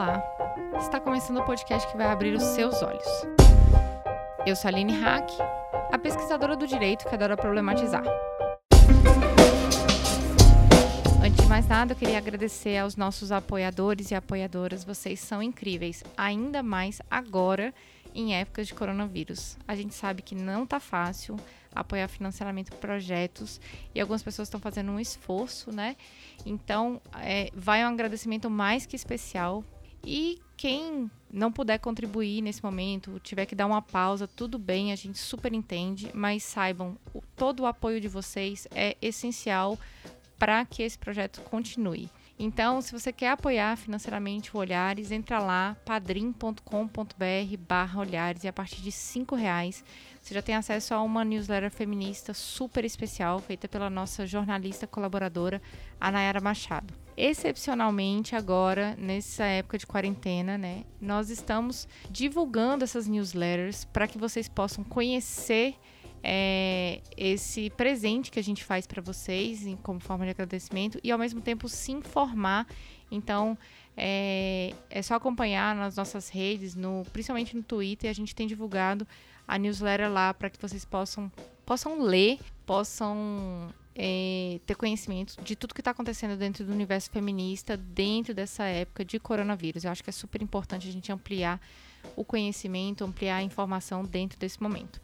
Olá! Está começando o podcast que vai abrir os seus olhos. Eu sou a Aline Hack, a pesquisadora do direito que adora problematizar. Antes de mais nada, eu queria agradecer aos nossos apoiadores e apoiadoras. Vocês são incríveis, ainda mais agora em épocas de coronavírus. A gente sabe que não tá fácil apoiar financeiramente projetos e algumas pessoas estão fazendo um esforço, né? Então, é, vai um agradecimento mais que especial. E quem não puder contribuir nesse momento, tiver que dar uma pausa, tudo bem, a gente super entende, mas saibam, todo o apoio de vocês é essencial para que esse projeto continue. Então, se você quer apoiar financeiramente o Olhares, entra lá, padrim.com.br barra Olhares e a partir de cinco reais você já tem acesso a uma newsletter feminista super especial feita pela nossa jornalista colaboradora, a Nayara Machado. Excepcionalmente agora, nessa época de quarentena, né, nós estamos divulgando essas newsletters para que vocês possam conhecer é, esse presente que a gente faz para vocês em, como forma de agradecimento e ao mesmo tempo se informar. Então é, é só acompanhar nas nossas redes, no, principalmente no Twitter, a gente tem divulgado a newsletter lá para que vocês possam, possam ler, possam é, ter conhecimento de tudo que está acontecendo dentro do universo feminista, dentro dessa época de coronavírus. Eu acho que é super importante a gente ampliar o conhecimento, ampliar a informação dentro desse momento.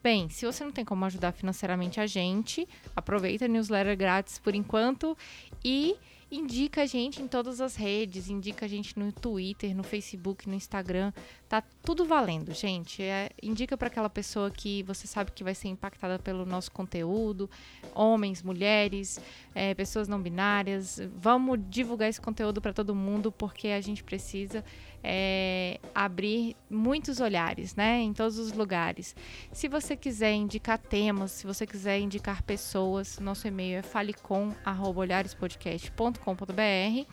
Bem, se você não tem como ajudar financeiramente a gente, aproveita a newsletter grátis por enquanto e indica a gente em todas as redes, indica a gente no Twitter, no Facebook, no Instagram. Tá tudo valendo, gente. É, indica para aquela pessoa que você sabe que vai ser impactada pelo nosso conteúdo, homens, mulheres, é, pessoas não binárias. Vamos divulgar esse conteúdo para todo mundo porque a gente precisa é, abrir muitos olhares, né, em todos os lugares. Se você quiser indicar temas, se você quiser indicar pessoas, nosso e-mail é falecom@olharespodcast.com.br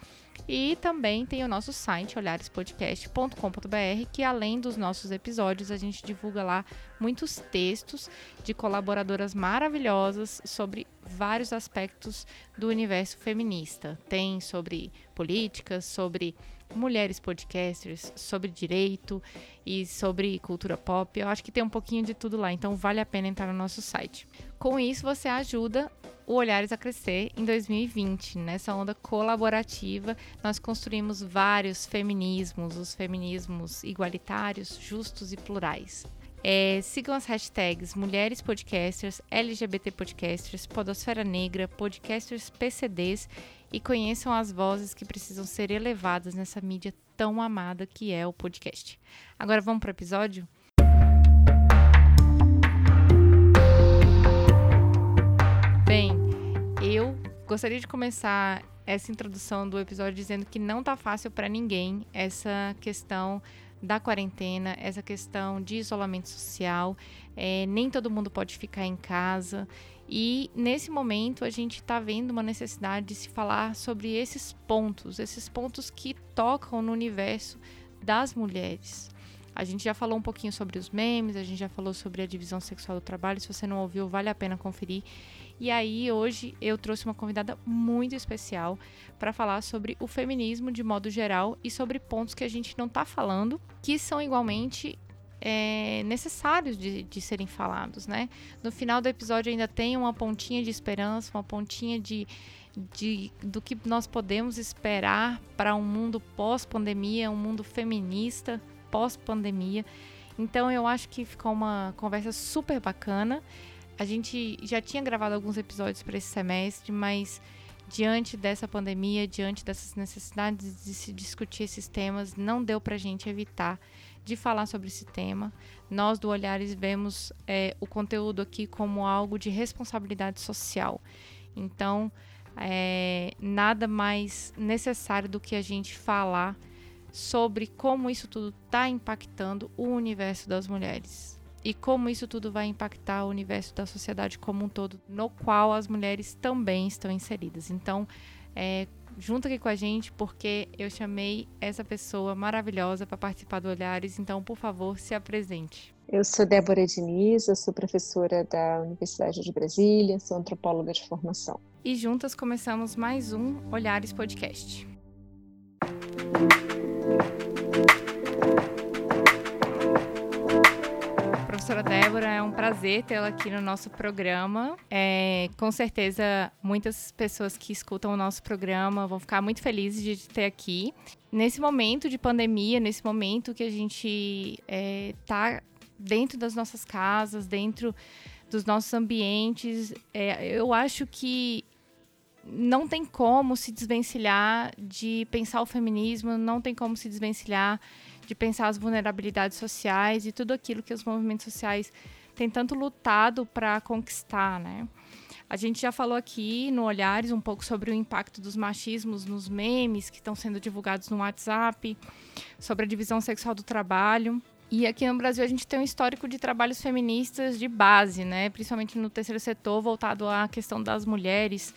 e também tem o nosso site olharespodcast.com.br, que além dos nossos episódios, a gente divulga lá muitos textos de colaboradoras maravilhosas sobre vários aspectos do universo feminista. Tem sobre políticas, sobre mulheres podcasters, sobre direito e sobre cultura pop. Eu acho que tem um pouquinho de tudo lá, então vale a pena entrar no nosso site. Com isso, você ajuda o Olhares a crescer em 2020. Nessa onda colaborativa, nós construímos vários feminismos, os feminismos igualitários, justos e plurais. É, sigam as hashtags Mulheres Podcasters, LGBT Podcasters, Podosfera Negra, Podcasters PCDs e conheçam as vozes que precisam ser elevadas nessa mídia tão amada que é o podcast. Agora vamos para o episódio? Bem, eu gostaria de começar essa introdução do episódio dizendo que não tá fácil para ninguém essa questão da quarentena, essa questão de isolamento social. É, nem todo mundo pode ficar em casa. E nesse momento a gente está vendo uma necessidade de se falar sobre esses pontos, esses pontos que tocam no universo das mulheres. A gente já falou um pouquinho sobre os memes, a gente já falou sobre a divisão sexual do trabalho. Se você não ouviu, vale a pena conferir. E aí, hoje, eu trouxe uma convidada muito especial para falar sobre o feminismo de modo geral e sobre pontos que a gente não está falando, que são igualmente é, necessários de, de, serem falados, né? No final do episódio ainda tem uma pontinha de esperança, uma pontinha de, de do que nós podemos esperar para um mundo pós-pandemia, um mundo feminista pós-pandemia. Então eu acho que ficou uma conversa super bacana. A gente já tinha gravado alguns episódios para esse semestre, mas diante dessa pandemia, diante dessas necessidades de se discutir esses temas, não deu para a gente evitar de falar sobre esse tema. Nós do Olhares vemos é, o conteúdo aqui como algo de responsabilidade social. Então, é, nada mais necessário do que a gente falar sobre como isso tudo está impactando o universo das mulheres e como isso tudo vai impactar o universo da sociedade como um todo, no qual as mulheres também estão inseridas. Então, é, junto aqui com a gente porque eu chamei essa pessoa maravilhosa para participar do Olhares. Então, por favor, se apresente. Eu sou Débora Diniz, eu sou professora da Universidade de Brasília, sou antropóloga de formação. E juntas começamos mais um Olhares Podcast. Professora Débora. É um prazer tê-la aqui no nosso programa. É, com certeza, muitas pessoas que escutam o nosso programa vão ficar muito felizes de te ter aqui. Nesse momento de pandemia, nesse momento que a gente está é, dentro das nossas casas, dentro dos nossos ambientes, é, eu acho que não tem como se desvencilhar de pensar o feminismo, não tem como se desvencilhar de pensar as vulnerabilidades sociais e tudo aquilo que os movimentos sociais têm tanto lutado para conquistar, né? A gente já falou aqui no Olhares um pouco sobre o impacto dos machismos nos memes que estão sendo divulgados no WhatsApp, sobre a divisão sexual do trabalho. E aqui no Brasil a gente tem um histórico de trabalhos feministas de base, né? Principalmente no terceiro setor, voltado à questão das mulheres.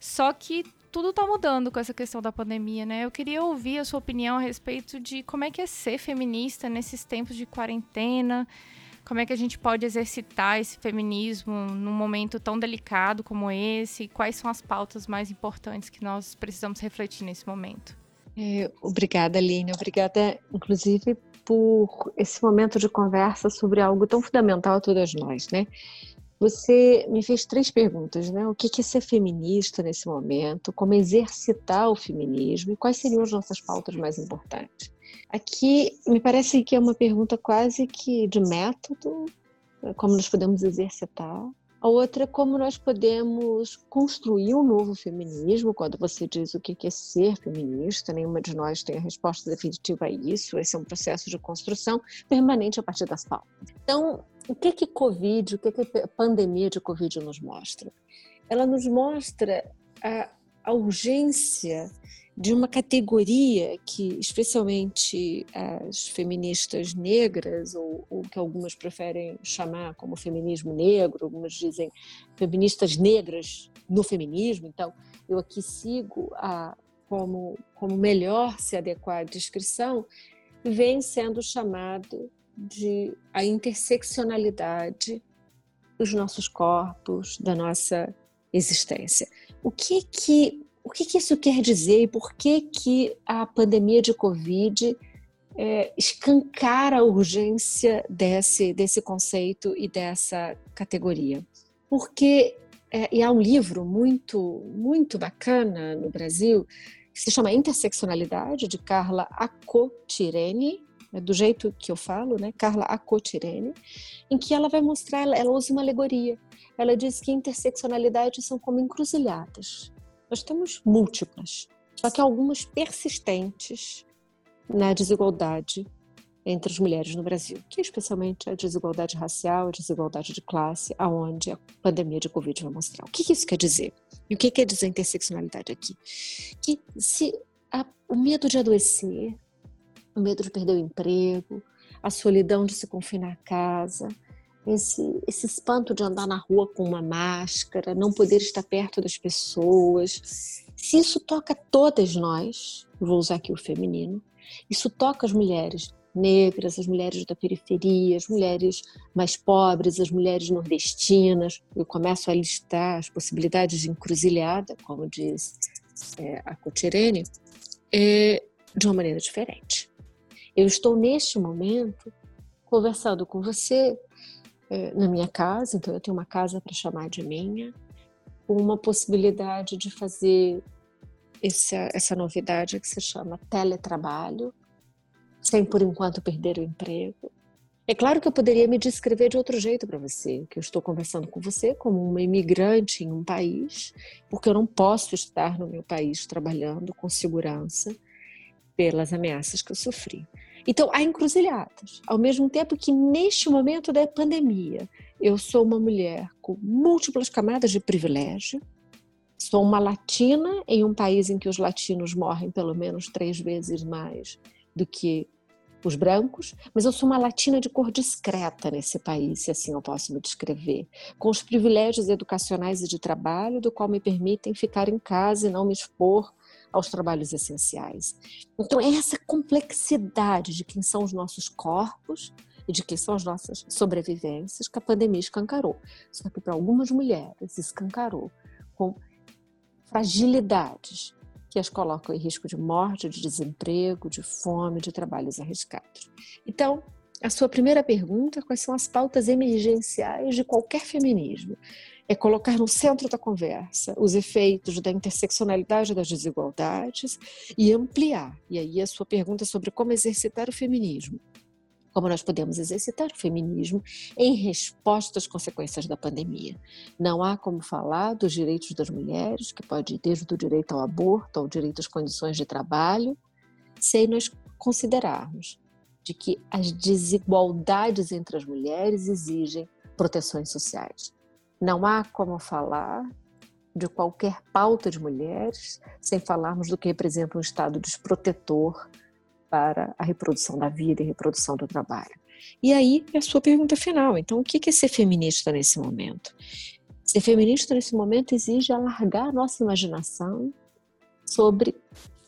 Só que tudo está mudando com essa questão da pandemia, né? Eu queria ouvir a sua opinião a respeito de como é que é ser feminista nesses tempos de quarentena, como é que a gente pode exercitar esse feminismo num momento tão delicado como esse, quais são as pautas mais importantes que nós precisamos refletir nesse momento. É, obrigada, Aline. Obrigada, inclusive, por esse momento de conversa sobre algo tão fundamental a todas nós, né? Você me fez três perguntas, né? O que é ser feminista nesse momento? Como exercitar o feminismo? E quais seriam as nossas pautas mais importantes? Aqui me parece que é uma pergunta quase que de método, como nós podemos exercitar. A outra é como nós podemos construir um novo feminismo, quando você diz o que é ser feminista, nenhuma de nós tem a resposta definitiva a isso, esse é um processo de construção permanente a partir das pautas. Então, o que que Covid, o que que a pandemia de Covid nos mostra? Ela nos mostra a, a urgência de uma categoria que, especialmente as feministas negras, ou que algumas preferem chamar como feminismo negro, algumas dizem feministas negras no feminismo, então eu aqui sigo a, como, como melhor se adequar à descrição, vem sendo chamado de a interseccionalidade dos nossos corpos, da nossa existência. O que que o que, que isso quer dizer e por que que a pandemia de Covid é, escancara a urgência desse desse conceito e dessa categoria? Porque é, e há um livro muito muito bacana no Brasil que se chama Interseccionalidade de Carla Acotirene né, do jeito que eu falo, né, Carla Acotirene, em que ela vai mostrar, ela usa uma alegoria. Ela diz que interseccionalidades são como encruzilhadas. Nós temos múltiplas, só que algumas persistentes na desigualdade entre as mulheres no Brasil, que é especialmente a desigualdade racial, a desigualdade de classe, aonde a pandemia de Covid vai mostrar. O que isso quer dizer? E o que quer dizer interseccionalidade aqui? Que se a, o medo de adoecer, o medo de perder o emprego, a solidão de se confinar à casa, esse, esse espanto de andar na rua com uma máscara, não poder estar perto das pessoas. Se isso toca todas nós, vou usar aqui o feminino, isso toca as mulheres negras, as mulheres da periferia, as mulheres mais pobres, as mulheres nordestinas. Eu começo a listar as possibilidades de encruzilhada, como diz é, a Cotirene, é, de uma maneira diferente. Eu estou neste momento conversando com você na minha casa, então eu tenho uma casa para chamar de minha, uma possibilidade de fazer essa, essa novidade que se chama teletrabalho, sem por enquanto perder o emprego. É claro que eu poderia me descrever de outro jeito para você, que eu estou conversando com você como uma imigrante em um país, porque eu não posso estar no meu país trabalhando com segurança pelas ameaças que eu sofri. Então, há encruzilhadas. Ao mesmo tempo que, neste momento da pandemia, eu sou uma mulher com múltiplas camadas de privilégio, sou uma latina em um país em que os latinos morrem pelo menos três vezes mais do que os brancos, mas eu sou uma latina de cor discreta nesse país, se assim eu posso me descrever, com os privilégios educacionais e de trabalho, do qual me permitem ficar em casa e não me expor aos trabalhos essenciais. Então, é essa complexidade de quem são os nossos corpos e de quem são as nossas sobrevivências que a pandemia escancarou. Só que para algumas mulheres escancarou com fragilidades que as colocam em risco de morte, de desemprego, de fome, de trabalhos arriscados. Então, a sua primeira pergunta: quais são as pautas emergenciais de qualquer feminismo? É colocar no centro da conversa os efeitos da interseccionalidade das desigualdades e ampliar. E aí a sua pergunta sobre como exercitar o feminismo. Como nós podemos exercitar o feminismo em resposta às consequências da pandemia. Não há como falar dos direitos das mulheres, que pode ir desde o direito ao aborto ao direito às condições de trabalho, sem nós considerarmos de que as desigualdades entre as mulheres exigem proteções sociais. Não há como falar de qualquer pauta de mulheres sem falarmos do que representa um Estado desprotetor para a reprodução da vida e reprodução do trabalho. E aí, a sua pergunta final. Então, o que é ser feminista nesse momento? Ser feminista nesse momento exige alargar a nossa imaginação sobre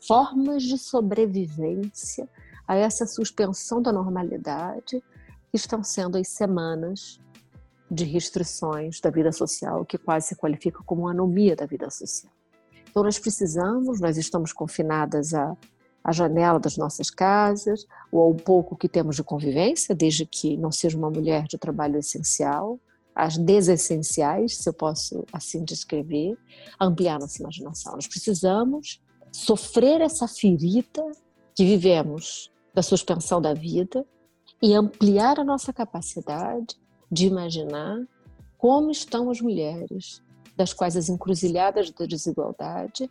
formas de sobrevivência a essa suspensão da normalidade que estão sendo as semanas de restrições da vida social, que quase se qualifica como anomia da vida social. Então, nós precisamos, nós estamos confinadas à janela das nossas casas, ou ao pouco que temos de convivência, desde que não seja uma mulher de trabalho essencial, as desessenciais, se eu posso assim descrever, ampliar nossa imaginação. Nós precisamos sofrer essa ferida que vivemos da suspensão da vida e ampliar a nossa capacidade de imaginar como estão as mulheres, das quais as encruzilhadas da desigualdade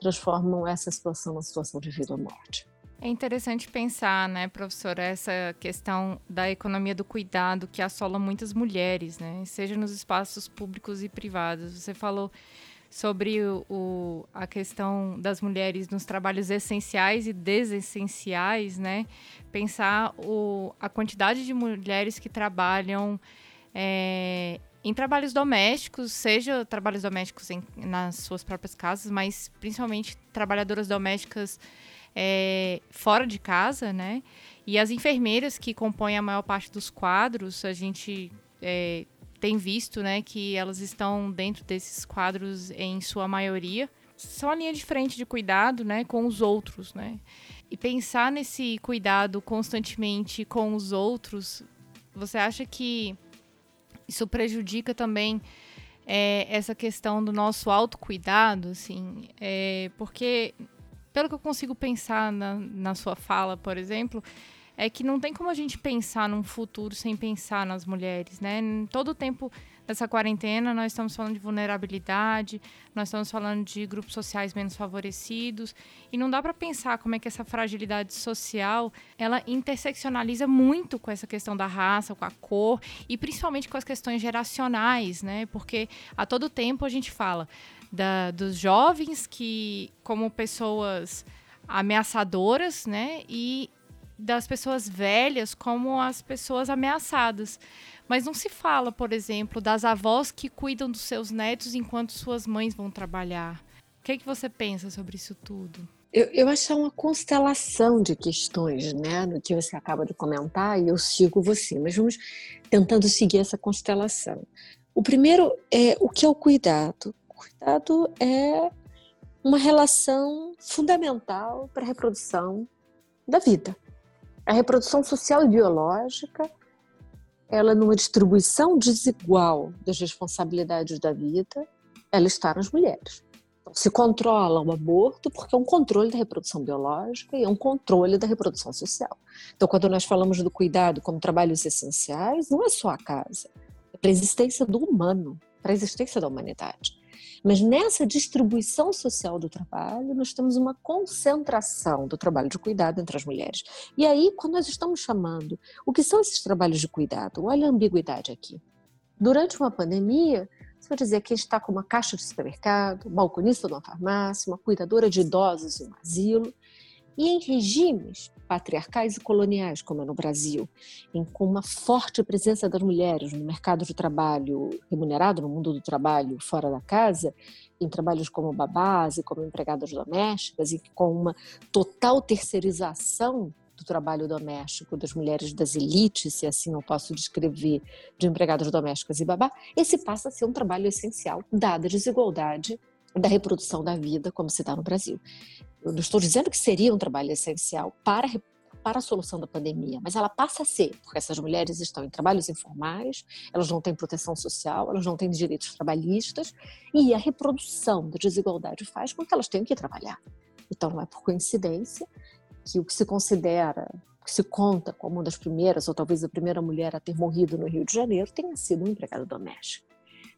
transformam essa situação numa situação de vida ou morte. É interessante pensar, né, professora, essa questão da economia do cuidado que assola muitas mulheres, né, seja nos espaços públicos e privados. Você falou sobre o, o, a questão das mulheres nos trabalhos essenciais e desessenciais, né? Pensar o, a quantidade de mulheres que trabalham é, em trabalhos domésticos, seja trabalhos domésticos em, nas suas próprias casas, mas principalmente trabalhadoras domésticas é, fora de casa, né? E as enfermeiras que compõem a maior parte dos quadros, a gente é, tem visto, né, que elas estão dentro desses quadros em sua maioria. São a linha de frente de cuidado, né, com os outros, né? E pensar nesse cuidado constantemente com os outros, você acha que isso prejudica também é, essa questão do nosso autocuidado, assim? É, porque, pelo que eu consigo pensar na, na sua fala, por exemplo, é que não tem como a gente pensar num futuro sem pensar nas mulheres, né? Todo o tempo dessa quarentena nós estamos falando de vulnerabilidade, nós estamos falando de grupos sociais menos favorecidos e não dá para pensar como é que essa fragilidade social ela interseccionaliza muito com essa questão da raça, com a cor e principalmente com as questões geracionais, né? Porque a todo tempo a gente fala da, dos jovens que como pessoas ameaçadoras, né? E das pessoas velhas como as pessoas ameaçadas. Mas não se fala, por exemplo, das avós que cuidam dos seus netos enquanto suas mães vão trabalhar. O que, é que você pensa sobre isso tudo? Eu, eu acho uma constelação de questões, né, no que você acaba de comentar, e eu sigo você, mas vamos tentando seguir essa constelação. O primeiro é o que é o cuidado. O cuidado é uma relação fundamental para a reprodução da vida. A reprodução social e biológica, ela numa distribuição desigual das responsabilidades da vida, ela está nas mulheres. Então, se controla o aborto porque é um controle da reprodução biológica e é um controle da reprodução social. Então, quando nós falamos do cuidado como trabalhos essenciais, não é só a casa, é para a existência do humano, para a existência da humanidade. Mas nessa distribuição social do trabalho, nós temos uma concentração do trabalho de cuidado entre as mulheres. E aí, quando nós estamos chamando, o que são esses trabalhos de cuidado? Olha a ambiguidade aqui. Durante uma pandemia, você vai dizer que está com uma caixa de supermercado, balconista de uma farmácia, uma cuidadora de idosos em um asilo. E em regimes patriarcais e coloniais, como é no Brasil, em, com uma forte presença das mulheres no mercado de trabalho remunerado, no mundo do trabalho fora da casa, em trabalhos como babás e como empregadas domésticas, e com uma total terceirização do trabalho doméstico das mulheres das elites, se assim eu posso descrever, de empregadas domésticas e babá, esse passa a ser um trabalho essencial, dada a desigualdade da reprodução da vida, como se dá no Brasil. Não estou dizendo que seria um trabalho essencial para, para a solução da pandemia, mas ela passa a ser, porque essas mulheres estão em trabalhos informais, elas não têm proteção social, elas não têm direitos trabalhistas, e a reprodução da desigualdade faz com que elas tenham que trabalhar. Então, não é por coincidência que o que se considera, que se conta como uma das primeiras, ou talvez a primeira mulher a ter morrido no Rio de Janeiro, tenha sido uma empregada doméstica.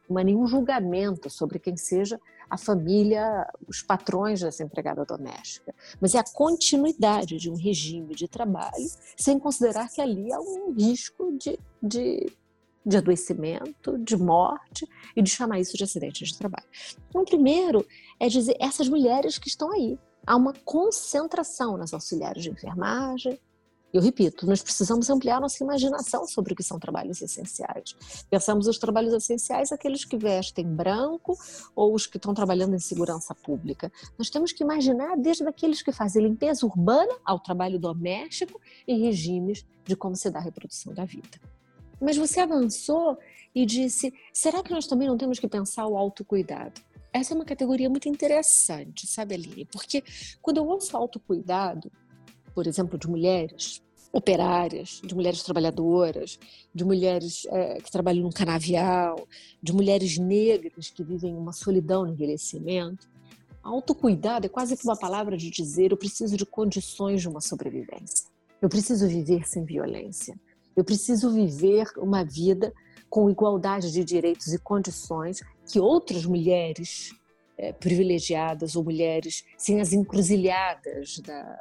Não há nenhum julgamento sobre quem seja a família, os patrões dessa empregada doméstica, mas é a continuidade de um regime de trabalho, sem considerar que ali há um risco de, de, de adoecimento, de morte e de chamar isso de acidente de trabalho. Então, primeiro é dizer essas mulheres que estão aí. Há uma concentração nas auxiliares de enfermagem, eu repito, nós precisamos ampliar nossa imaginação sobre o que são trabalhos essenciais. Pensamos os trabalhos essenciais aqueles que vestem branco ou os que estão trabalhando em segurança pública. Nós temos que imaginar desde aqueles que fazem limpeza urbana ao trabalho doméstico em regimes de como se dá a reprodução da vida. Mas você avançou e disse: será que nós também não temos que pensar o autocuidado? Essa é uma categoria muito interessante, sabe, Aline? Porque quando eu ouço autocuidado, por exemplo, de mulheres operárias, de mulheres trabalhadoras, de mulheres é, que trabalham no canavial, de mulheres negras que vivem uma solidão no envelhecimento. Autocuidado é quase que uma palavra de dizer eu preciso de condições de uma sobrevivência. Eu preciso viver sem violência. Eu preciso viver uma vida com igualdade de direitos e condições que outras mulheres é, privilegiadas ou mulheres sem as encruzilhadas da,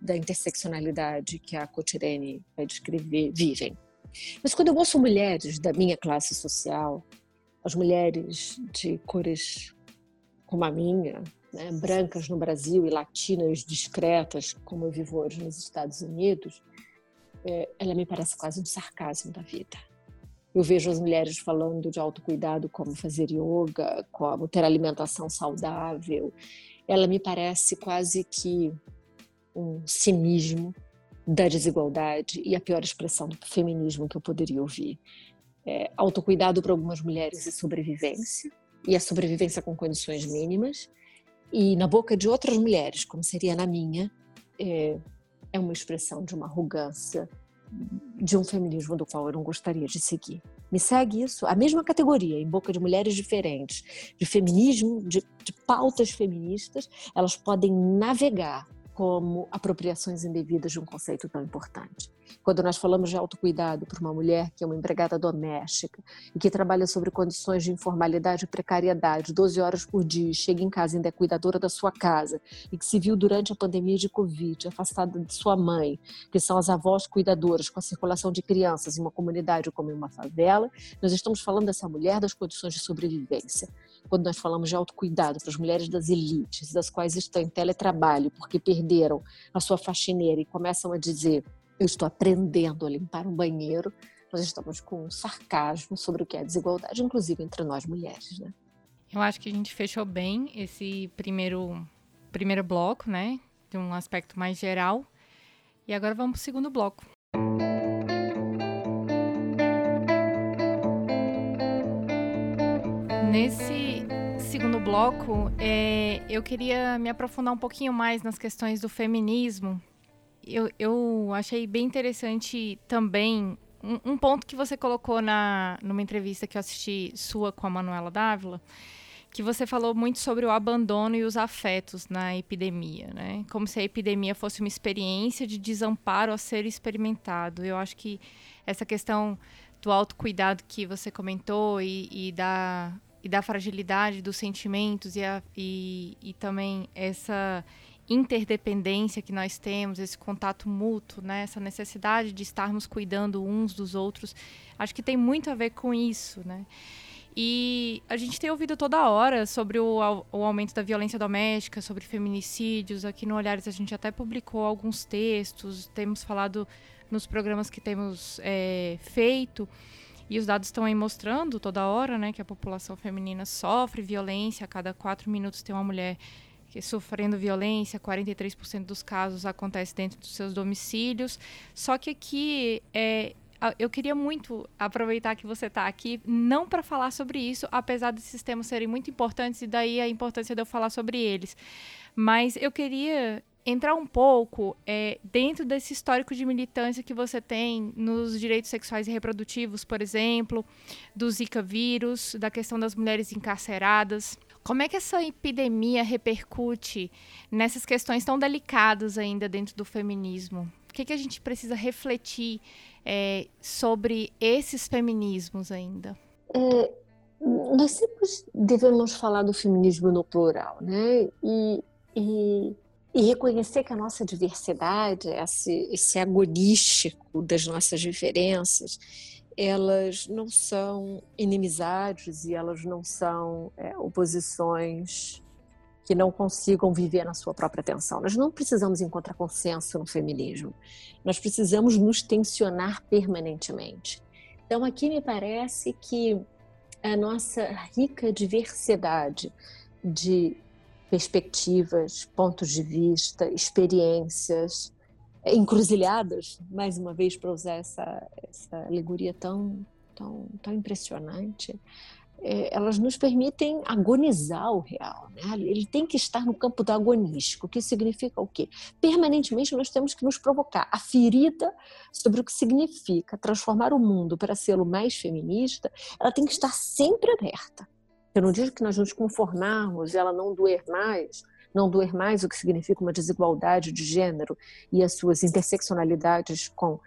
da interseccionalidade que a Cotirene vai descrever vivem. Mas quando eu ouço mulheres da minha classe social, as mulheres de cores como a minha, né, brancas no Brasil e latinas discretas, como eu vivo hoje nos Estados Unidos, é, ela me parece quase um sarcasmo da vida. Eu vejo as mulheres falando de autocuidado como fazer yoga, como ter alimentação saudável. Ela me parece quase que um cinismo da desigualdade e a pior expressão do feminismo que eu poderia ouvir. É, autocuidado para algumas mulheres e sobrevivência, e a sobrevivência com condições mínimas, e na boca de outras mulheres, como seria na minha, é, é uma expressão de uma arrogância, de um feminismo do qual eu não gostaria de seguir. Me segue isso? A mesma categoria, em boca de mulheres diferentes, de feminismo, de, de pautas feministas, elas podem navegar como apropriações indevidas de um conceito tão importante. Quando nós falamos de autocuidado para uma mulher que é uma empregada doméstica e que trabalha sobre condições de informalidade e precariedade, 12 horas por dia, chega em casa e ainda é cuidadora da sua casa e que se viu durante a pandemia de Covid afastada de sua mãe, que são as avós cuidadoras com a circulação de crianças em uma comunidade como em uma favela, nós estamos falando dessa mulher das condições de sobrevivência quando nós falamos de autocuidado para as mulheres das elites, das quais estão em teletrabalho porque perderam a sua faxineira e começam a dizer: Eu estou aprendendo a limpar um banheiro, nós estamos com um sarcasmo sobre o que é desigualdade, inclusive entre nós mulheres. Né? Eu acho que a gente fechou bem esse primeiro, primeiro bloco, né? De um aspecto mais geral. E agora vamos para o segundo bloco. Nesse segundo bloco, é, eu queria me aprofundar um pouquinho mais nas questões do feminismo. Eu, eu achei bem interessante também um, um, ponto que você colocou na, numa entrevista que eu assisti sua com a Manuela Dávila, que você falou muito sobre o abandono e os afetos na epidemia, né? Como se a epidemia fosse uma experiência de desamparo a ser experimentado. Eu acho que essa questão do autocuidado que você comentou e, e da e da fragilidade dos sentimentos e, a, e, e também essa interdependência que nós temos, esse contato mútuo, né? essa necessidade de estarmos cuidando uns dos outros, acho que tem muito a ver com isso, né? E a gente tem ouvido toda hora sobre o, o aumento da violência doméstica, sobre feminicídios. Aqui no Olhares a gente até publicou alguns textos, temos falado nos programas que temos é, feito. E os dados estão aí mostrando toda hora, né, que a população feminina sofre violência, a cada quatro minutos tem uma mulher que sofrendo violência, 43% dos casos acontece dentro dos seus domicílios. Só que aqui é, eu queria muito aproveitar que você está aqui, não para falar sobre isso, apesar desses temas serem muito importantes, e daí a importância de eu falar sobre eles. Mas eu queria entrar um pouco é, dentro desse histórico de militância que você tem nos direitos sexuais e reprodutivos, por exemplo, do Zika vírus, da questão das mulheres encarceradas. Como é que essa epidemia repercute nessas questões tão delicadas ainda dentro do feminismo? O que, que a gente precisa refletir é, sobre esses feminismos ainda? É, nós sempre devemos falar do feminismo no plural, né? E, e e reconhecer que a nossa diversidade, esse, esse agonístico das nossas diferenças, elas não são inimizades e elas não são é, oposições que não consigam viver na sua própria atenção. Nós não precisamos encontrar consenso no feminismo. Nós precisamos nos tensionar permanentemente. Então, aqui me parece que a nossa rica diversidade de perspectivas, pontos de vista, experiências, é, encruzilhadas, mais uma vez para usar essa, essa alegoria tão, tão, tão impressionante, é, elas nos permitem agonizar o real. Né? Ele tem que estar no campo do agonístico, que significa o quê? Permanentemente nós temos que nos provocar. A ferida sobre o que significa transformar o mundo para ser o mais feminista, ela tem que estar sempre aberta. Eu não digo que nós nos conformarmos ela não doer mais, não doer mais o que significa uma desigualdade de gênero e as suas interseccionalidades com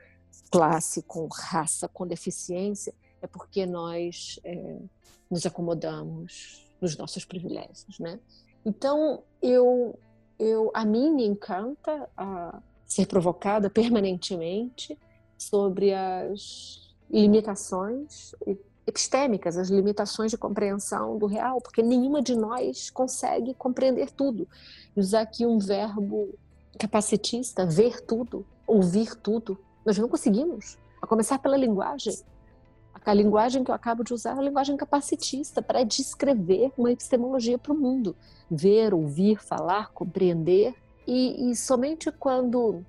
classe, com raça, com deficiência, é porque nós é, nos acomodamos nos nossos privilégios, né? Então, eu, eu, a mim me encanta ser provocada permanentemente sobre as limitações epistêmicas, as limitações de compreensão do real, porque nenhuma de nós consegue compreender tudo. E usar aqui um verbo capacitista, ver tudo, ouvir tudo, nós não conseguimos. A começar pela linguagem. A linguagem que eu acabo de usar é a linguagem capacitista para descrever uma epistemologia para o mundo. Ver, ouvir, falar, compreender. E, e somente quando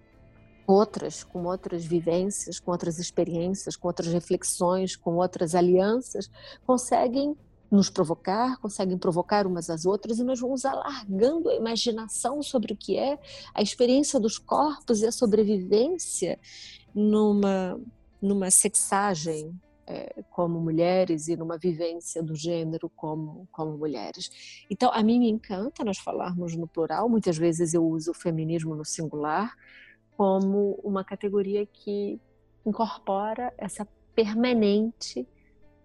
outras, com outras vivências, com outras experiências, com outras reflexões, com outras alianças, conseguem nos provocar, conseguem provocar umas às outras e nós vamos alargando a imaginação sobre o que é a experiência dos corpos e a sobrevivência numa numa sexagem é, como mulheres e numa vivência do gênero como, como mulheres. Então, a mim me encanta nós falarmos no plural, muitas vezes eu uso o feminismo no singular, como uma categoria que incorpora essa permanente,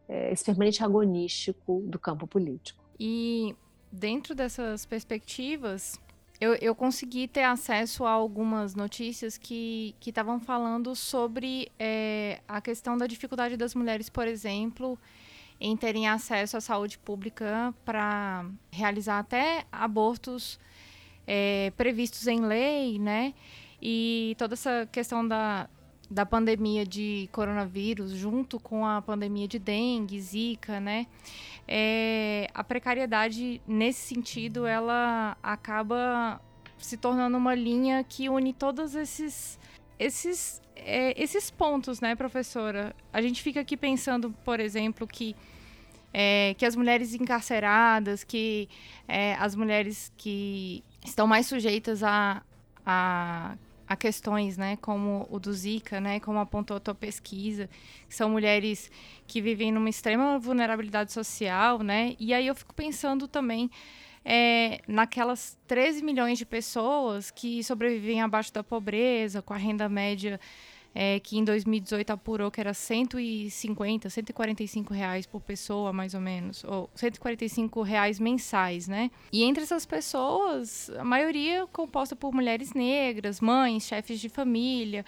é, esse permanente agonístico do campo político. E dentro dessas perspectivas, eu, eu consegui ter acesso a algumas notícias que estavam falando sobre é, a questão da dificuldade das mulheres, por exemplo, em terem acesso à saúde pública para realizar até abortos é, previstos em lei, né? E toda essa questão da, da pandemia de coronavírus, junto com a pandemia de dengue, zika, né? É, a precariedade, nesse sentido, ela acaba se tornando uma linha que une todos esses, esses, é, esses pontos, né, professora? A gente fica aqui pensando, por exemplo, que é, que as mulheres encarceradas, que é, as mulheres que estão mais sujeitas a, a a questões, né, como o do Zika, né, como apontou a tua pesquisa, são mulheres que vivem numa extrema vulnerabilidade social, né, e aí eu fico pensando também é, naquelas 13 milhões de pessoas que sobrevivem abaixo da pobreza, com a renda média é, que em 2018 apurou que era 150, 145 reais por pessoa, mais ou menos, ou 145 reais mensais, né? E entre essas pessoas, a maioria composta por mulheres negras, mães, chefes de família.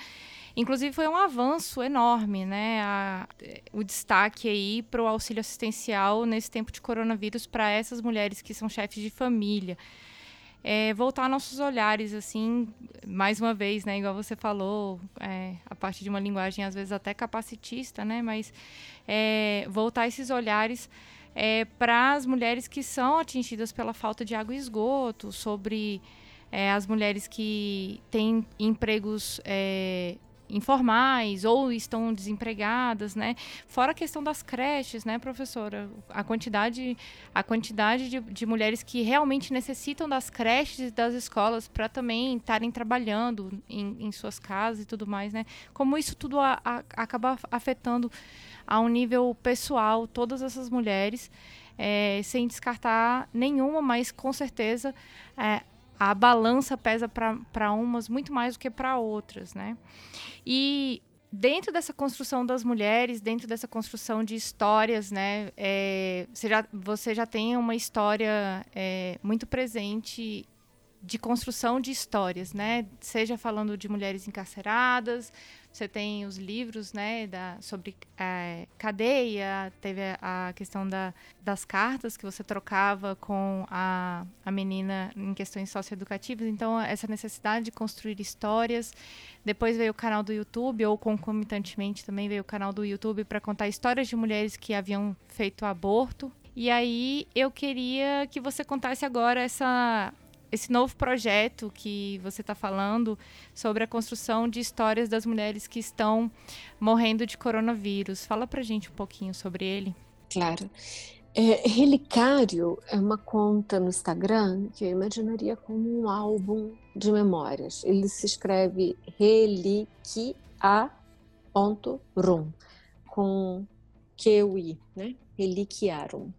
Inclusive foi um avanço enorme, né? A, o destaque aí para o auxílio assistencial nesse tempo de coronavírus para essas mulheres que são chefes de família é, voltar nossos olhares, assim, mais uma vez, né, igual você falou, é, a partir de uma linguagem às vezes até capacitista, né, mas é, voltar esses olhares é, para as mulheres que são atingidas pela falta de água e esgoto, sobre é, as mulheres que têm empregos é, informais ou estão desempregadas, né? Fora a questão das creches, né, professora? A quantidade, a quantidade de, de mulheres que realmente necessitam das creches e das escolas para também estarem trabalhando em, em, suas casas e tudo mais, né? Como isso tudo a, a, acaba afetando a um nível pessoal todas essas mulheres, é, sem descartar nenhuma, mas com certeza é, a balança pesa para umas muito mais do que para outras, né? E dentro dessa construção das mulheres, dentro dessa construção de histórias, né? É, você, já, você já tem uma história é, muito presente de construção de histórias, né? Seja falando de mulheres encarceradas, você tem os livros, né, da, sobre é, cadeia, teve a, questão da, das cartas que você trocava com a, a menina em questões socioeducativas. Então, essa necessidade de construir histórias. Depois veio o canal do YouTube, ou concomitantemente também veio o canal do YouTube para contar histórias de mulheres que haviam feito aborto. E aí eu queria que você contasse agora essa esse novo projeto que você está falando sobre a construção de histórias das mulheres que estão morrendo de coronavírus. Fala para gente um pouquinho sobre ele. Claro. É, Relicário é uma conta no Instagram que eu imaginaria como um álbum de memórias. Ele se escreve reliquia.rum com QI, né? Reliquiarum.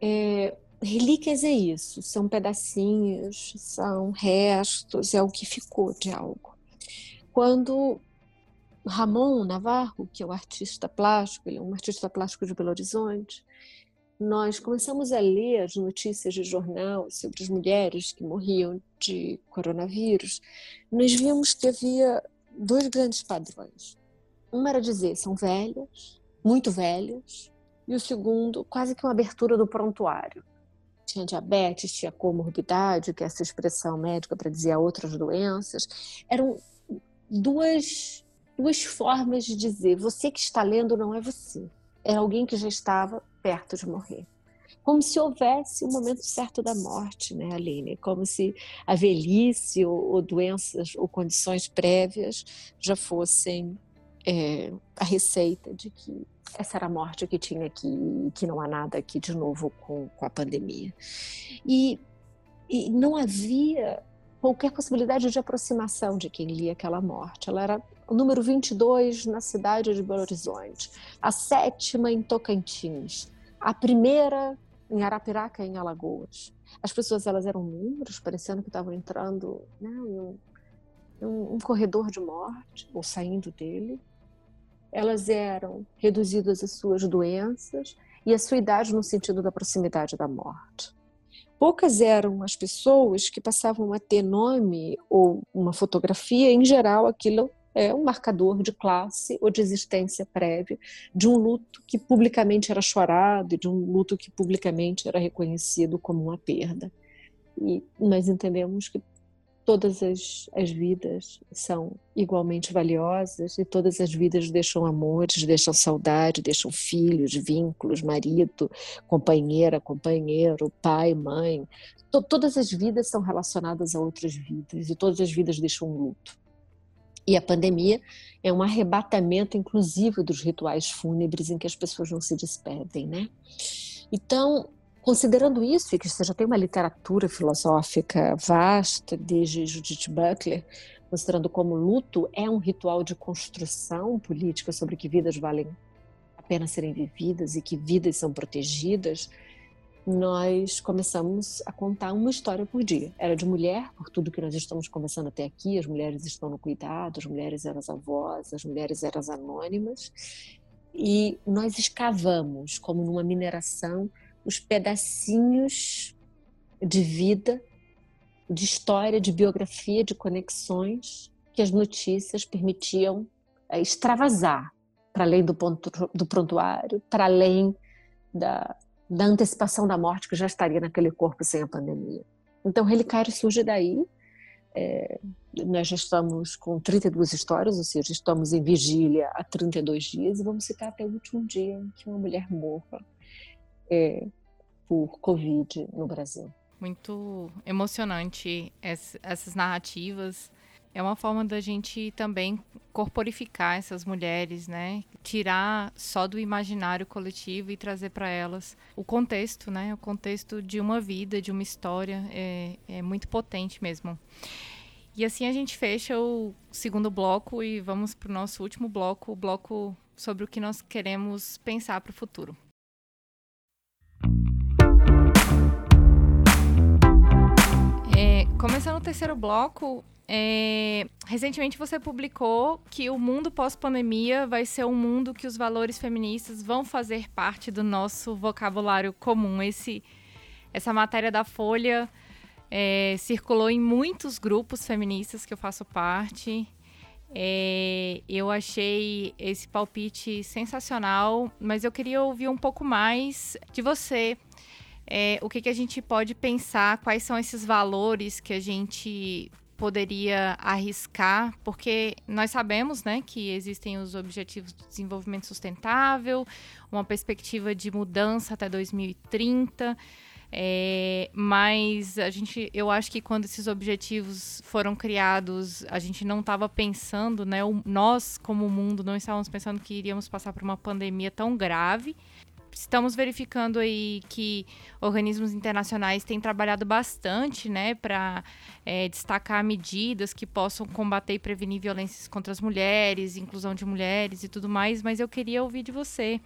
É, relíquias é isso, são pedacinhos, são restos, é o que ficou de algo. Quando Ramon Navarro, que é o artista plástico, ele é um artista plástico de Belo Horizonte, nós começamos a ler as notícias de jornal sobre as mulheres que morriam de coronavírus, nós vimos que havia dois grandes padrões. Um era dizer, são velhas, muito velhas, e o segundo, quase que uma abertura do prontuário tinha diabetes, tinha comorbidade, que é essa expressão médica para dizer outras doenças. Eram duas, duas formas de dizer: você que está lendo não é você, é alguém que já estava perto de morrer. Como se houvesse o um momento certo da morte, né, Aline? Como se a velhice ou, ou doenças ou condições prévias já fossem é, a receita de que essa era a morte que tinha aqui que não há nada aqui de novo com, com a pandemia. E, e não havia qualquer possibilidade de aproximação de quem lia aquela morte. Ela era o número 22 na cidade de Belo Horizonte, a sétima em Tocantins, a primeira em Arapiraca, em Alagoas. As pessoas elas eram números, parecendo que estavam entrando né, em um, um corredor de morte ou saindo dele elas eram reduzidas às suas doenças e à sua idade no sentido da proximidade da morte. Poucas eram as pessoas que passavam a ter nome ou uma fotografia, em geral aquilo é um marcador de classe ou de existência prévia, de um luto que publicamente era chorado e de um luto que publicamente era reconhecido como uma perda. E nós entendemos que todas as, as vidas são igualmente valiosas e todas as vidas deixam amores, deixam saudade, deixam filhos, vínculos, marido, companheira, companheiro, pai, mãe. T todas as vidas são relacionadas a outras vidas e todas as vidas deixam um luto. E a pandemia é um arrebatamento, inclusive, dos rituais fúnebres em que as pessoas não se despedem, né? Então, Considerando isso, e que você já tem uma literatura filosófica vasta, desde Judith Butler, mostrando como luto é um ritual de construção política sobre que vidas valem a pena serem vividas e que vidas são protegidas, nós começamos a contar uma história por dia. Era de mulher, por tudo que nós estamos conversando até aqui, as mulheres estão no cuidado, as mulheres eram as avós, as mulheres eram as anônimas, e nós escavamos, como numa mineração, os pedacinhos de vida, de história, de biografia, de conexões que as notícias permitiam é, extravasar para além do, ponto, do prontuário, para além da, da antecipação da morte que já estaria naquele corpo sem a pandemia. Então, o Relicário surge daí. É, nós já estamos com 32 histórias, ou seja, estamos em vigília há 32 dias e vamos ficar até o último dia em que uma mulher morra é, por Covid no Brasil. Muito emocionante essas narrativas. é uma forma da gente também corporificar essas mulheres, né? Tirar só do imaginário coletivo e trazer para elas o contexto, né? O contexto de uma vida, de uma história. É, é muito potente mesmo. E assim a gente fecha o segundo bloco e vamos para o nosso último bloco, o bloco sobre o que nós queremos pensar para o futuro. Começando o terceiro bloco, é, recentemente você publicou que o mundo pós-pandemia vai ser um mundo que os valores feministas vão fazer parte do nosso vocabulário comum. Esse, essa matéria da Folha é, circulou em muitos grupos feministas que eu faço parte. É, eu achei esse palpite sensacional, mas eu queria ouvir um pouco mais de você. É, o que, que a gente pode pensar, quais são esses valores que a gente poderia arriscar, porque nós sabemos né, que existem os Objetivos de Desenvolvimento Sustentável, uma perspectiva de mudança até 2030. É, mas a gente, eu acho que quando esses objetivos foram criados, a gente não estava pensando, né? O, nós, como mundo, não estávamos pensando que iríamos passar por uma pandemia tão grave. Estamos verificando aí que organismos internacionais têm trabalhado bastante, né, para é, destacar medidas que possam combater e prevenir violências contra as mulheres, inclusão de mulheres e tudo mais. Mas eu queria ouvir de você.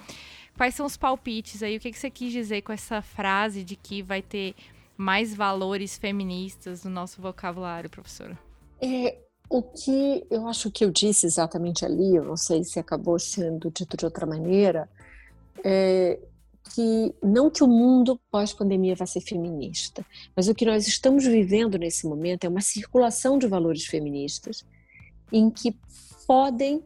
Quais são os palpites aí? O que, que você quis dizer com essa frase de que vai ter mais valores feministas no nosso vocabulário, professora? É, o que eu acho que eu disse exatamente ali, eu não sei se acabou sendo dito de outra maneira, é que não que o mundo pós-pandemia vai ser feminista, mas o que nós estamos vivendo nesse momento é uma circulação de valores feministas em que podem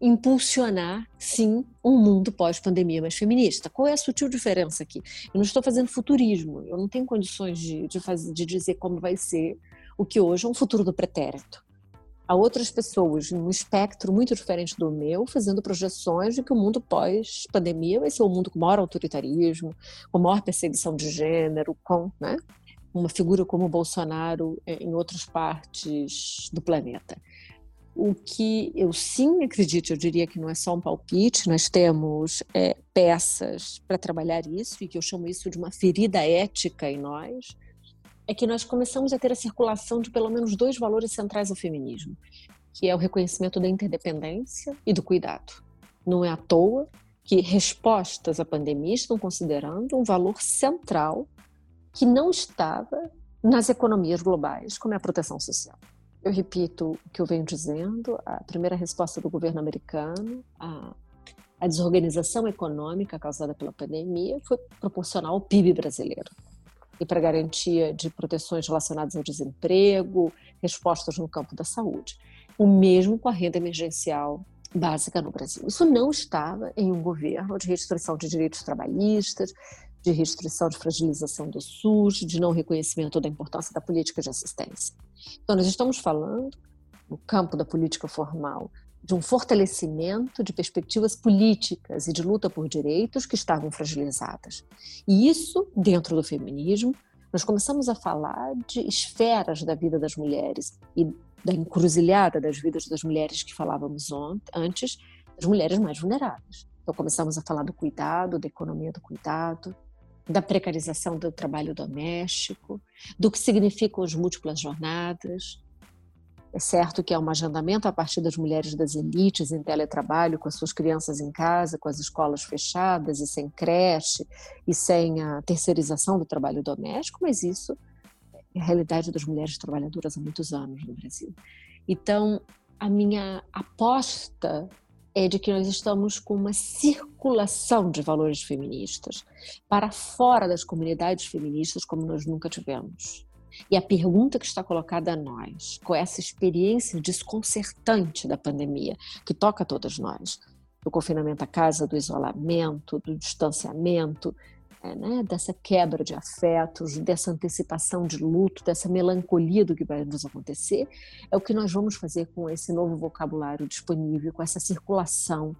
impulsionar, sim, um mundo pós-pandemia mais feminista. Qual é a sutil diferença aqui? Eu não estou fazendo futurismo, eu não tenho condições de, de, fazer, de dizer como vai ser o que hoje é um futuro do pretérito. Há outras pessoas num espectro muito diferente do meu, fazendo projeções de que o mundo pós-pandemia vai ser um mundo com maior autoritarismo, com maior perseguição de gênero, com né, uma figura como Bolsonaro eh, em outras partes do planeta. O que eu sim acredito, eu diria que não é só um palpite, nós temos é, peças para trabalhar isso, e que eu chamo isso de uma ferida ética em nós, é que nós começamos a ter a circulação de pelo menos dois valores centrais ao feminismo, que é o reconhecimento da interdependência e do cuidado. Não é à toa que respostas à pandemia estão considerando um valor central que não estava nas economias globais, como é a proteção social. Eu repito o que eu venho dizendo: a primeira resposta do governo americano à, desorganização econômica causada pela pandemia foi proporcional ao PIB brasileiro e para garantia de proteções relacionadas ao desemprego, respostas no campo da saúde. O mesmo com a renda emergencial básica no Brasil. Isso não estava em um governo de restrição de direitos trabalhistas, de restrição de fragilização do SUS, de não reconhecimento da importância da política de assistência. Então, nós estamos falando, no campo da política formal, de um fortalecimento de perspectivas políticas e de luta por direitos que estavam fragilizadas. E isso, dentro do feminismo, nós começamos a falar de esferas da vida das mulheres e da encruzilhada das vidas das mulheres que falávamos antes, das mulheres mais vulneráveis. Então, começamos a falar do cuidado, da economia do cuidado, da precarização do trabalho doméstico, do que significam as múltiplas jornadas. É certo que há um agendamento a partir das mulheres das elites em teletrabalho, com as suas crianças em casa, com as escolas fechadas e sem creche e sem a terceirização do trabalho doméstico, mas isso é a realidade das mulheres trabalhadoras há muitos anos no Brasil. Então, a minha aposta é de que nós estamos com uma circulação de valores feministas para fora das comunidades feministas como nós nunca tivemos. E a pergunta que está colocada a nós, com essa experiência desconcertante da pandemia, que toca a todas nós, do confinamento à casa, do isolamento, do distanciamento, é, né, dessa quebra de afetos, dessa antecipação de luto, dessa melancolia do que vai nos acontecer, é o que nós vamos fazer com esse novo vocabulário disponível, com essa circulação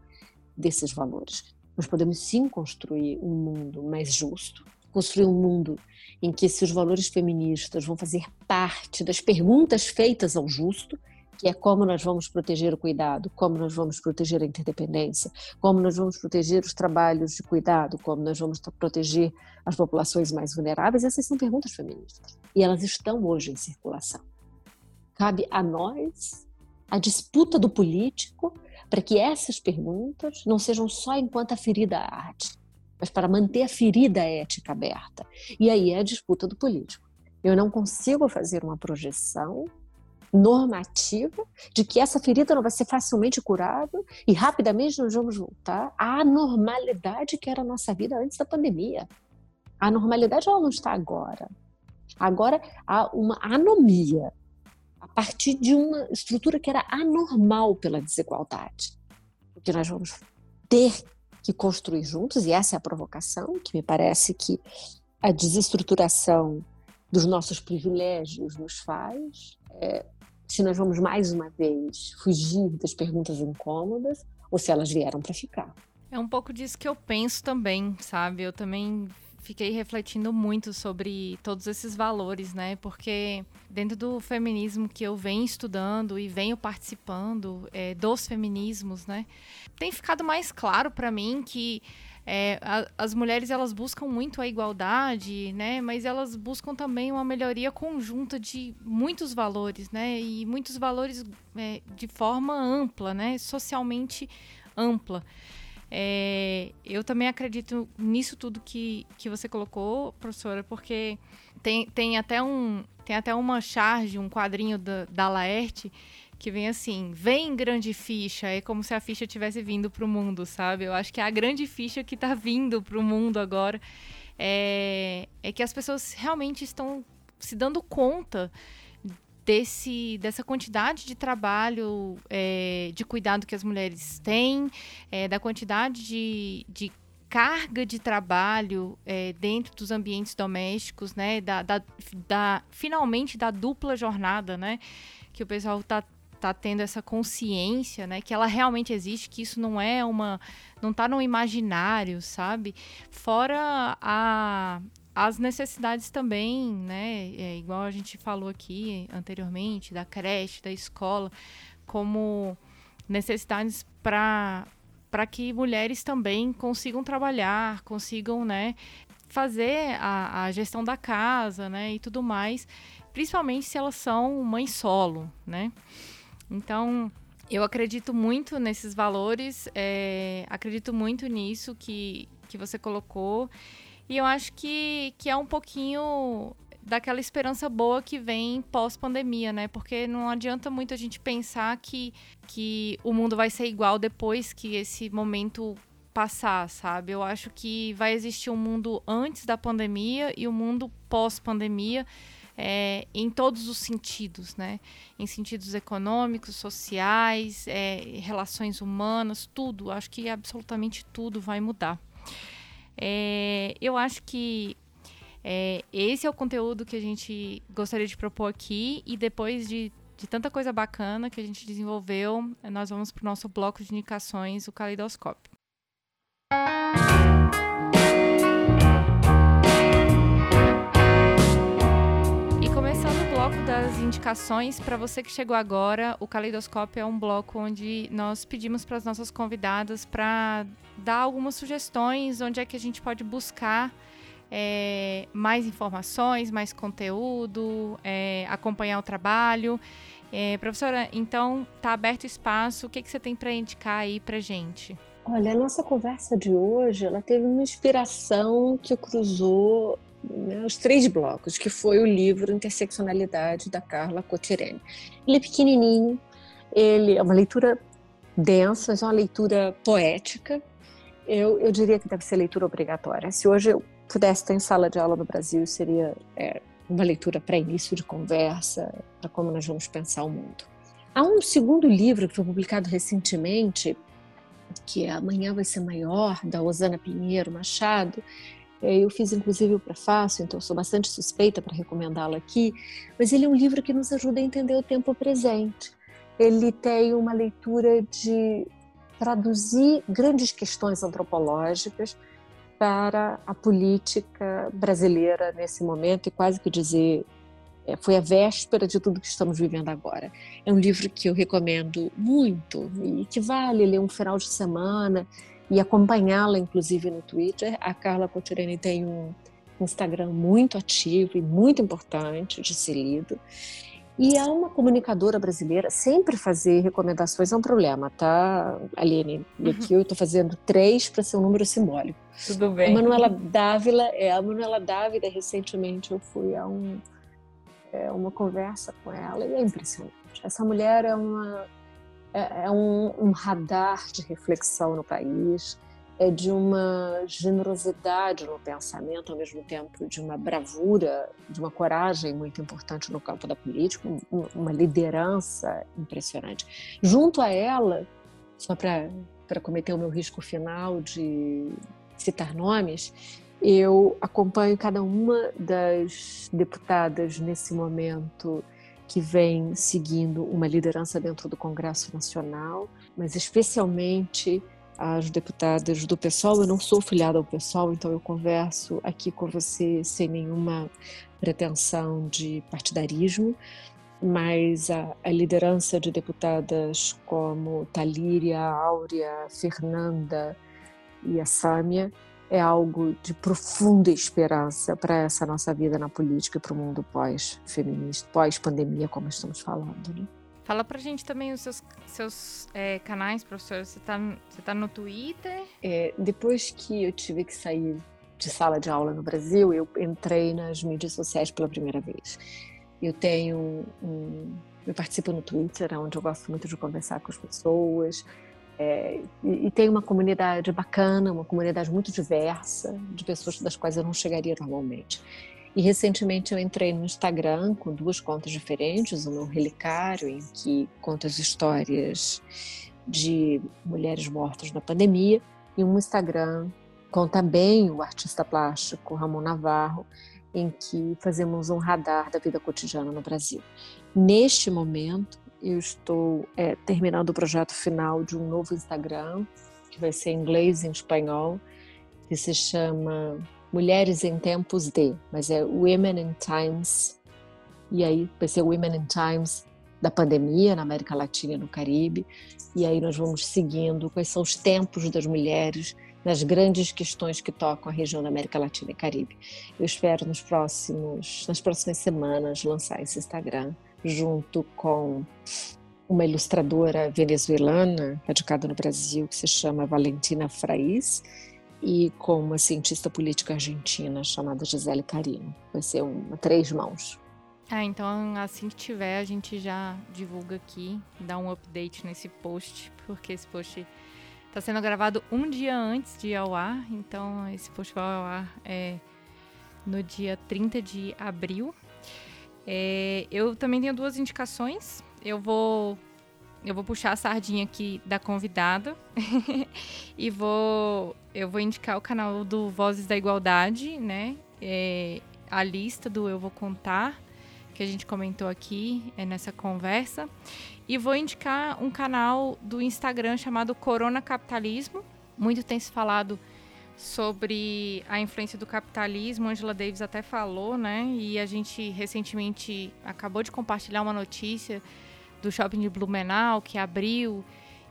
desses valores. Nós podemos sim construir um mundo mais justo, construir um mundo em que esses valores feministas vão fazer parte das perguntas feitas ao justo, que é como nós vamos proteger o cuidado, como nós vamos proteger a interdependência, como nós vamos proteger os trabalhos de cuidado, como nós vamos proteger as populações mais vulneráveis, essas são perguntas feministas. E elas estão hoje em circulação. Cabe a nós a disputa do político para que essas perguntas não sejam só enquanto a ferida arte, mas para manter a ferida ética aberta. E aí é a disputa do político. Eu não consigo fazer uma projeção normativa de que essa ferida não vai ser facilmente curada e rapidamente nós vamos voltar à normalidade que era a nossa vida antes da pandemia. A normalidade ela não está agora. Agora há uma anomia a partir de uma estrutura que era anormal pela desigualdade. O que nós vamos ter que construir juntos, e essa é a provocação, que me parece que a desestruturação dos nossos privilégios nos faz, é, se nós vamos mais uma vez fugir das perguntas incômodas ou se elas vieram para ficar. É um pouco disso que eu penso também, sabe? Eu também fiquei refletindo muito sobre todos esses valores, né? Porque dentro do feminismo que eu venho estudando e venho participando é, dos feminismos, né? Tem ficado mais claro para mim que é, a, as mulheres elas buscam muito a igualdade, né? Mas elas buscam também uma melhoria conjunta de muitos valores, né? E muitos valores é, de forma ampla, né? Socialmente ampla. É, eu também acredito nisso tudo que, que você colocou, professora, porque tem, tem, até um, tem até uma charge, um quadrinho da, da Laerte, que vem assim, vem grande ficha, é como se a ficha tivesse vindo para o mundo, sabe? Eu acho que é a grande ficha que está vindo para o mundo agora é, é que as pessoas realmente estão se dando conta desse, dessa quantidade de trabalho, é, de cuidado que as mulheres têm, é, da quantidade de, de carga de trabalho é, dentro dos ambientes domésticos, né? Da, da, da, finalmente da dupla jornada, né? Que o pessoal está tá tendo essa consciência, né, que ela realmente existe, que isso não é uma, não tá no imaginário, sabe? Fora a as necessidades também, né, é, igual a gente falou aqui anteriormente, da creche, da escola, como necessidades para para que mulheres também consigam trabalhar, consigam, né, fazer a, a gestão da casa, né, e tudo mais, principalmente se elas são mãe solo, né? Então, eu acredito muito nesses valores, é, acredito muito nisso que, que você colocou. E eu acho que, que é um pouquinho daquela esperança boa que vem pós-pandemia, né? Porque não adianta muito a gente pensar que, que o mundo vai ser igual depois que esse momento passar, sabe? Eu acho que vai existir um mundo antes da pandemia e um mundo pós-pandemia é, em todos os sentidos, né? Em sentidos econômicos, sociais, é, relações humanas, tudo. Acho que absolutamente tudo vai mudar. É, eu acho que é, esse é o conteúdo que a gente gostaria de propor aqui e depois de, de tanta coisa bacana que a gente desenvolveu, nós vamos para o nosso bloco de indicações, o Caleidoscópio. Bloco das indicações. Para você que chegou agora, o Caleidoscópio é um bloco onde nós pedimos para as nossas convidadas para dar algumas sugestões, onde é que a gente pode buscar é, mais informações, mais conteúdo, é, acompanhar o trabalho. É, professora, então tá aberto espaço. O que, que você tem para indicar aí para gente? Olha, a nossa conversa de hoje, ela teve uma inspiração que cruzou né, os três blocos, que foi o livro Interseccionalidade da Carla Cotirene. Ele é pequenininho, ele é uma leitura densa, é uma leitura poética. Eu, eu diria que deve ser leitura obrigatória. Se hoje eu pudesse ter em sala de aula no Brasil, seria é, uma leitura para início de conversa, para como nós vamos pensar o mundo. Há um segundo livro que foi publicado recentemente, que é Amanhã Vai Ser Maior, da Osana Pinheiro Machado, eu fiz inclusive o prefácio, então sou bastante suspeita para recomendá-lo aqui, mas ele é um livro que nos ajuda a entender o tempo presente. Ele tem uma leitura de traduzir grandes questões antropológicas para a política brasileira nesse momento e quase que dizer é, foi a véspera de tudo que estamos vivendo agora. É um livro que eu recomendo muito e que vale ler um final de semana e acompanhá-la, inclusive no Twitter. A Carla Cotirene tem um Instagram muito ativo e muito importante de ser lido. E é uma comunicadora brasileira, sempre fazer recomendações é um problema, tá, Aline? E uhum. aqui eu estou fazendo três para ser um número simbólico. Tudo bem. A Manuela Dávila, é, a Manuela Dávila, recentemente eu fui a um, é, uma conversa com ela e é impressionante. Essa mulher é, uma, é, é um, um radar de reflexão no país, é de uma generosidade no pensamento, ao mesmo tempo de uma bravura, de uma coragem muito importante no campo da política, uma liderança impressionante. Junto a ela, só para cometer o meu risco final de citar nomes, eu acompanho cada uma das deputadas nesse momento que vem seguindo uma liderança dentro do Congresso Nacional, mas especialmente as deputadas do PSOL. Eu não sou filiada ao PSOL, então eu converso aqui com você sem nenhuma pretensão de partidarismo, mas a, a liderança de deputadas como Talíria, Áurea, Fernanda e a Sâmia é algo de profunda esperança para essa nossa vida na política e para o mundo pós-feminista, pós-pandemia, como estamos falando. Né? Fala pra gente também os seus, seus é, canais, professor. Você tá, você tá no Twitter? É, depois que eu tive que sair de sala de aula no Brasil, eu entrei nas mídias sociais pela primeira vez. Eu tenho um, eu participo no Twitter, onde eu gosto muito de conversar com as pessoas. É, e, e tem uma comunidade bacana, uma comunidade muito diversa, de pessoas das quais eu não chegaria normalmente. E recentemente eu entrei no Instagram com duas contas diferentes, uma um relicário em que conta as histórias de mulheres mortas na pandemia e um Instagram com também o artista plástico Ramon Navarro, em que fazemos um radar da vida cotidiana no Brasil. Neste momento, eu estou é, terminando o projeto final de um novo Instagram, que vai ser em inglês e em espanhol, que se chama Mulheres em Tempos de, mas é Women in Times, e aí vai ser Women in Times da pandemia na América Latina e no Caribe, e aí nós vamos seguindo quais são os tempos das mulheres nas grandes questões que tocam a região da América Latina e Caribe. Eu espero nos próximos, nas próximas semanas lançar esse Instagram junto com uma ilustradora venezuelana radicada no Brasil que se chama Valentina Fraiz e com uma cientista política argentina chamada Gisele Carino. Vai ser uma três mãos. Ah, então assim que tiver, a gente já divulga aqui, dá um update nesse post, porque esse post está sendo gravado um dia antes de ir ao ar, então esse post vai ao ar é, no dia 30 de abril. É, eu também tenho duas indicações. Eu vou eu vou puxar a sardinha aqui da convidada e vou eu vou indicar o canal do Vozes da Igualdade, né? É, a lista do Eu Vou Contar, que a gente comentou aqui é, nessa conversa. E vou indicar um canal do Instagram chamado Corona Capitalismo. Muito tem se falado sobre a influência do capitalismo. Angela Davis até falou, né? E a gente recentemente acabou de compartilhar uma notícia do shopping de Blumenau, que abriu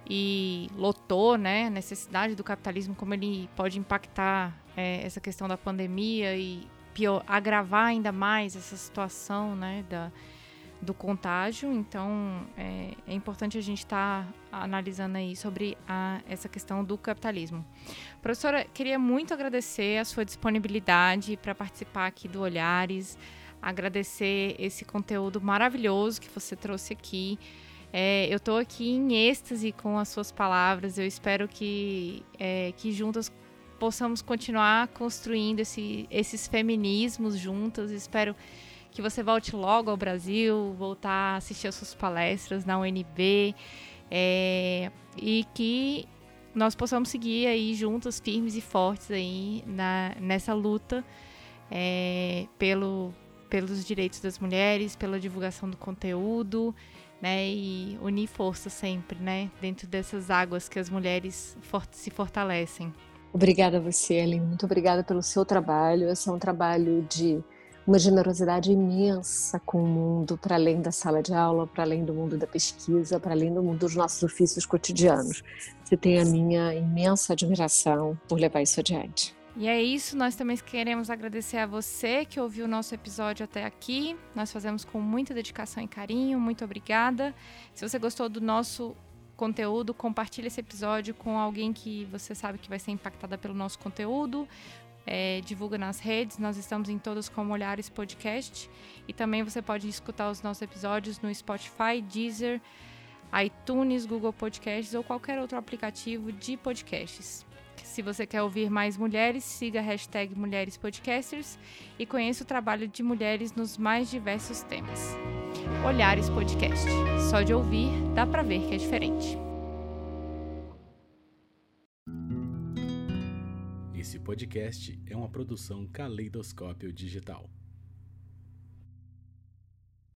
e lotou, né, a necessidade do capitalismo, como ele pode impactar é, essa questão da pandemia e pior, agravar ainda mais essa situação, né, da, do contágio. Então, é, é importante a gente estar tá analisando aí sobre a, essa questão do capitalismo. Professora, queria muito agradecer a sua disponibilidade para participar aqui do Olhares agradecer esse conteúdo maravilhoso que você trouxe aqui. É, eu estou aqui em êxtase com as suas palavras. Eu espero que, é, que juntas possamos continuar construindo esse, esses feminismos juntas. Espero você volte logo ao Brasil, voltar a assistir as suas palestras na UNB é, e que nós possamos seguir aí juntas, firmes e fortes aí na, nessa luta é, pelo pelos direitos das mulheres, pela divulgação do conteúdo, né, e unir força sempre, né, dentro dessas águas que as mulheres for se fortalecem. Obrigada a você, Ellen. Muito obrigada pelo seu trabalho. Esse é um trabalho de uma generosidade imensa com o mundo, para além da sala de aula, para além do mundo da pesquisa, para além do mundo dos nossos ofícios cotidianos. Você tem a minha imensa admiração por levar isso adiante. E é isso, nós também queremos agradecer a você que ouviu o nosso episódio até aqui. Nós fazemos com muita dedicação e carinho. Muito obrigada. Se você gostou do nosso conteúdo, compartilhe esse episódio com alguém que você sabe que vai ser impactada pelo nosso conteúdo. É, divulga nas redes, nós estamos em todas como Olhares Podcast. E também você pode escutar os nossos episódios no Spotify, Deezer, iTunes, Google Podcasts ou qualquer outro aplicativo de podcasts. Se você quer ouvir mais mulheres, siga a hashtag Mulheres Podcasters e conheça o trabalho de mulheres nos mais diversos temas. Olhares Podcast. Só de ouvir, dá pra ver que é diferente. Podcast é uma produção Caleidoscópio Digital.